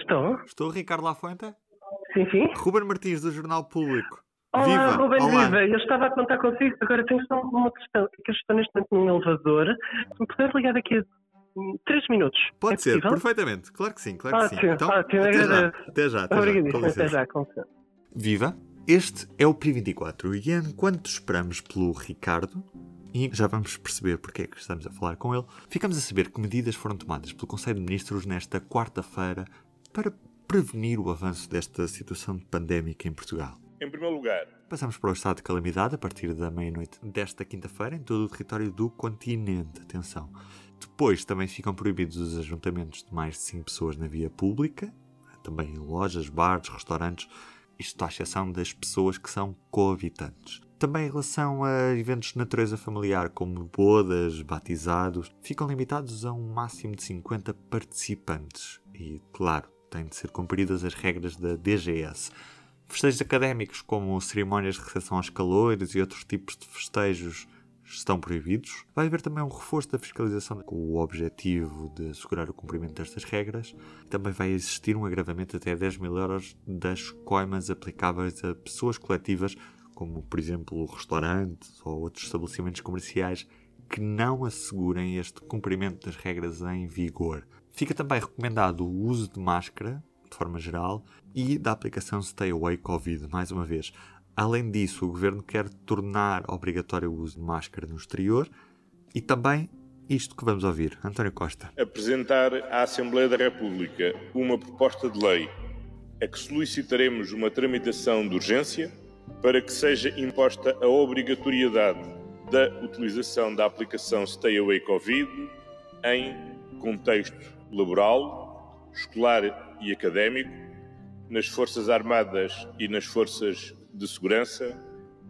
Estou? Estou, Ricardo Lafuente? Sim, sim. Ruben Martins, do Jornal Público. Olá, Viva! Ruben, Olá. viva. Eu estava a contar consigo. Agora tenho só uma questão. Que eu estou neste momento num elevador. Se me puder ligar daqui a hum, três minutos. Pode é ser, possível? perfeitamente. Claro que sim, claro que sim. Ótimo, Então, ótimo, até já, até já, até já. Até já, com licença. Viva! Este é o P24 e enquanto esperamos pelo Ricardo, e já vamos perceber porque é que estamos a falar com ele, ficamos a saber que medidas foram tomadas pelo Conselho de Ministros nesta quarta-feira para prevenir o avanço desta situação pandémica em Portugal. Em primeiro lugar, Passamos para o estado de calamidade a partir da meia-noite desta quinta-feira em todo o território do continente. Atenção. Depois também ficam proibidos os ajuntamentos de mais de 5 pessoas na via pública, também em lojas, bares, restaurantes, isto à exceção das pessoas que são coabitantes. Também em relação a eventos de natureza familiar, como bodas, batizados, ficam limitados a um máximo de 50 participantes. E, claro, têm de ser cumpridas as regras da DGS. Festejos académicos, como cerimónias de recepção aos calores e outros tipos de festejos, estão proibidos. Vai haver também um reforço da fiscalização com o objetivo de assegurar o cumprimento destas regras. Também vai existir um agravamento até 10 mil euros das coimas aplicáveis a pessoas coletivas, como por exemplo restaurantes ou outros estabelecimentos comerciais que não assegurem este cumprimento das regras em vigor. Fica também recomendado o uso de máscara, de forma geral, e da aplicação Stay Away Covid, mais uma vez. Além disso, o governo quer tornar obrigatório o uso de máscara no exterior e também isto que vamos ouvir. António Costa. apresentar à Assembleia da República uma proposta de lei a que solicitaremos uma tramitação de urgência para que seja imposta a obrigatoriedade da utilização da aplicação Stay Away Covid em contexto laboral, escolar e académico, nas Forças Armadas e nas Forças de Segurança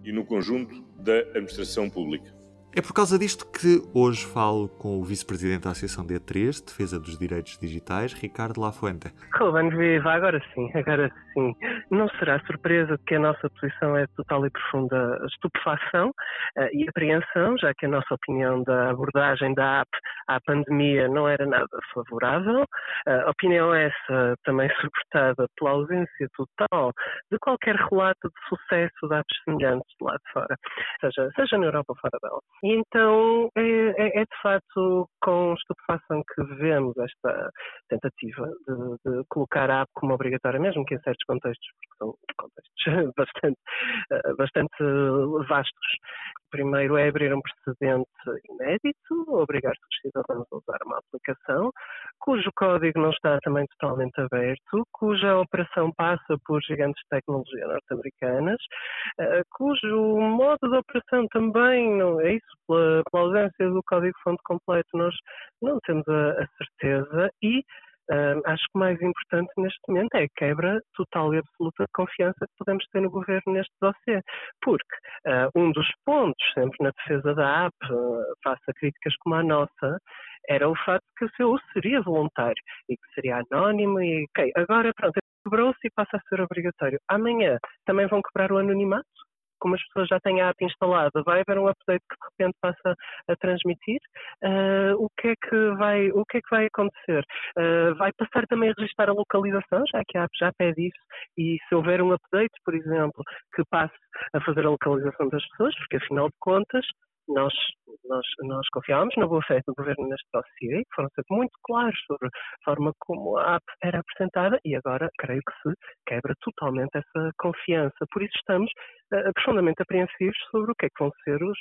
e no conjunto da Administração Pública. É por causa disto que hoje falo com o vice-presidente da Associação D3, Defesa dos Direitos Digitais, Ricardo Lafuente. Ruben, viva. Agora sim, agora sim. Não será surpresa que a nossa posição é total e profunda estupefação eh, e apreensão, já que a nossa opinião da abordagem da app à pandemia não era nada favorável. Eh, opinião essa também suportada pela ausência total de qualquer relato de sucesso de apps semelhantes de lá de fora, seja, seja na Europa ou fora dela. Então é, é- é de facto com estupefação que vemos esta tentativa de, de colocar a app como obrigatória, mesmo que em certos contextos, porque são contextos bastante, eh, bastante vastos. O primeiro é abrir um precedente inédito, obrigar os cidadãos a usar uma aplicação, cujo código não está também totalmente aberto, cuja operação passa por gigantes de tecnologia norte-americanas, eh, cujo modo de operação também não é isso, pela, ausência do código-fonte completo, nós não temos a, a certeza e acho que o mais importante neste momento é a quebra total e absoluta de confiança que podemos ter no governo neste dossiê. Porque ah, um dos pontos, sempre na defesa da app, ah, face a críticas como a nossa, era o facto de que o seu uso seria voluntário e que seria anónimo e ok, agora pronto, quebrou-se e passa a ser obrigatório. Amanhã também vão quebrar o anonimato? Como as pessoas já têm a app instalada, vai haver um update que de repente passa a transmitir? Ah, o, que é que vai, o que é que vai acontecer? Uh, vai passar também a registrar a localização, já que a app já pede isso, e se houver um update, por exemplo, que passe a fazer a localização das pessoas, porque afinal de contas nós, nós, nós confiámos na boa fé do governo neste dossiê, foram sempre muito claros sobre a forma como a app era apresentada e agora creio que se quebra totalmente essa confiança. Por isso estamos uh, profundamente apreensivos sobre o que é que vão ser os,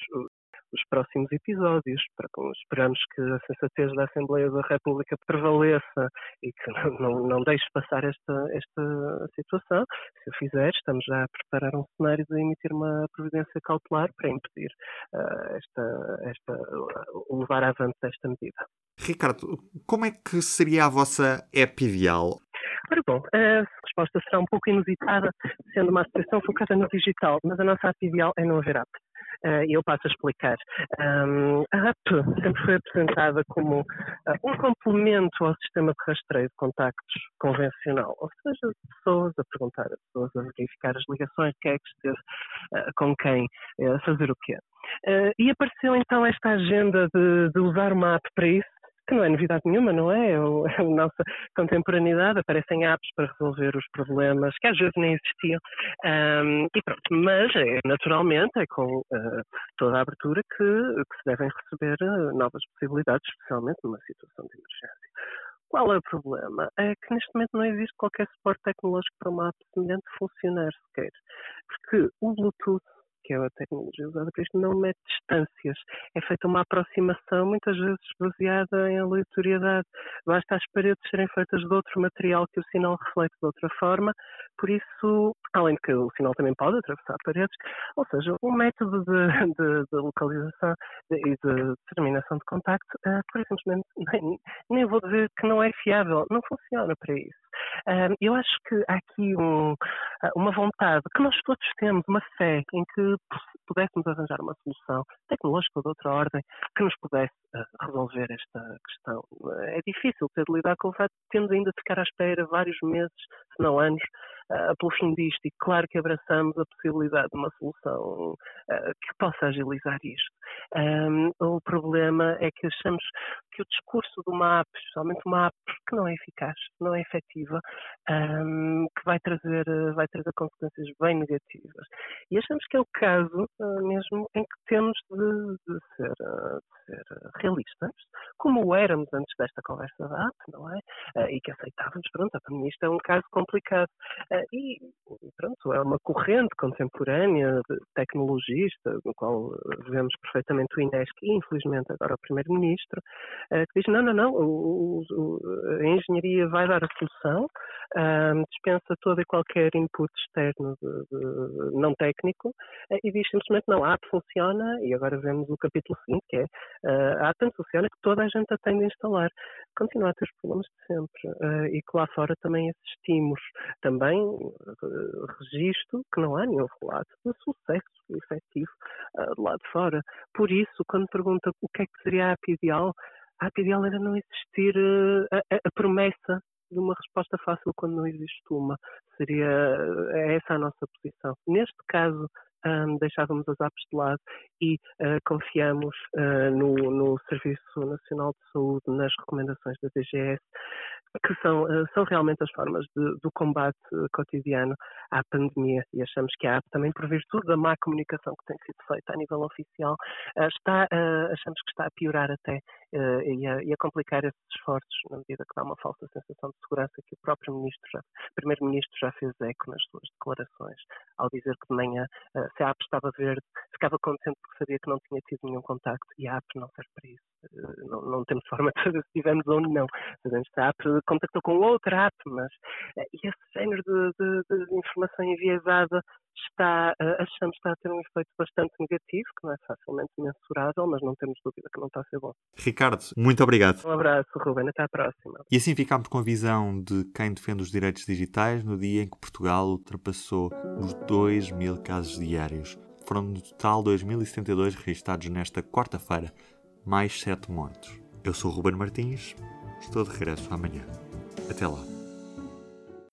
os próximos episódios. Para esperamos que a sensatez da Assembleia da República prevaleça e que não, não, não deixe passar esta, esta situação. Se o fizer, estamos já a preparar um cenário de emitir uma providência cautelar para impedir uh, esta, esta, o levar avante desta medida. Ricardo, como é que seria a vossa app ideal? Ora bom, a resposta será um pouco inusitada, sendo uma associação focada no digital, mas a nossa app ideal é não haver app. E eu passo a explicar. Um, a app sempre foi apresentada como uh, um complemento ao sistema de rastreio de contactos convencional, ou seja, pessoas a perguntar a pessoas, a verificar as ligações, quem é que esteve uh, com quem, a fazer o quê. e apareceu então esta agenda de, de usar uma app para isso, que não é novidade nenhuma, não é? É, o, é a nossa contemporaneidade, aparecem apps para resolver os problemas que às vezes nem existiam. Um, e pronto, mas é, naturalmente é com uh, toda a abertura que, que se devem receber uh, novas possibilidades, especialmente numa situação de emergência. Qual é o problema? É que neste momento não existe qualquer suporte tecnológico para uma app semelhante funcionar sequer. Porque o Bluetooth que é a tecnologia usada para isto, não mete É feita uma aproximação, muitas vezes baseada em aleatoriedade. Basta as paredes serem feitas de outro material que o sinal reflete de outra forma, por isso, além de que o sinal também pode atravessar paredes, ou seja, o um método de, de, de localização e de, de, determinação de contacto, uh, por simplesmente, nem, nem vou dizer que não é fiável, não funciona para isso. Eu acho que há aqui um, uma vontade que nós todos temos, uma fé em que pudéssemos arranjar uma solução tecnológica ou de outra ordem que nos pudesse uh, resolver esta questão. É difícil ter de lidar com o fato de termos ainda de ficar à espera vários meses, se não anos, uh, pelo fim disto. E claro que abraçamos a possibilidade de uma solução uh, que possa agilizar isto. Um, o problema é que achamos que o discurso de uma app, especialmente uma app que não é eficaz, não é efetiva, um, que vai trazer, vai trazer consequências bem negativas. E achamos que é o caso uh, mesmo em que temos de, de, ser, uh, de, ser, realistas, éramos antes desta conversa da app, não é? Uh, e que aceitávamos, pronto, a pandemia isto é um caso complicado. e, pronto, é uma corrente contemporânea tecnologista, no qual vemos perfeitamente o Inesc e, infelizmente, agora o Primeiro-Ministro, que diz, não, não, não, o, o, a engenharia vai dar a solução, dispensa todo e qualquer input externo de, de, não técnico eh, e diz simplesmente não, a app funciona e agora vemos o capítulo seguinte que é eh, a app funciona que toda a gente a tem de instalar. Continua a ter os problemas de sempre eh, e que lá fora também assistimos também registro que não há nenhum relato de sucesso efetivo do lado de fora. Por isso, quando pergunta o que é que seria a ideal, a ideal era não existir a, a, a promessa de uma resposta fácil quando não existe uma. Seria essa a nossa posição. Neste caso, um, deixávamos as apps de lado e uh, confiamos uh, no, no, Serviço Nacional de Saúde, nas recomendações da DGS, que são, uh, são realmente as formas de, do combate cotidiano à pandemia. E achamos que a também por virtude da má comunicação que tem sido feita a nível oficial, está, achamos que está a piorar até e a, e, a, complicar esses esforços, na medida que dá uma falsa sensação de segurança que o próprio ministro já, primeiro-ministro já fez eco nas suas declarações, ao dizer que de manhã se a app estava verde, ficava contente porque sabia que não tinha tido nenhum contacto e a app não serve para isso. Eh, não, não temos forma de saber se tivemos ou não. Sabemos que a app contactou com outra app, mas eh, esse género de, de, de informação enviesada está, eh, achamos que está a ter um efeito bastante negativo, que não é facilmente mensurável, mas não temos dúvida que não está a ser bom. Ricardo, muito obrigado. Um abraço, Ruben, até à próxima. E assim ficamos com a visão de quem defende os direitos digitais no dia em que Portugal ultrapassou os 2 mil casos diários. Foram no total 2.072 registrados nesta quarta-feira, mais 7 mortos. Eu sou Ruben Martins, estou de regresso amanhã. Até lá.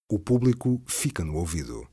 O público fica no ouvido.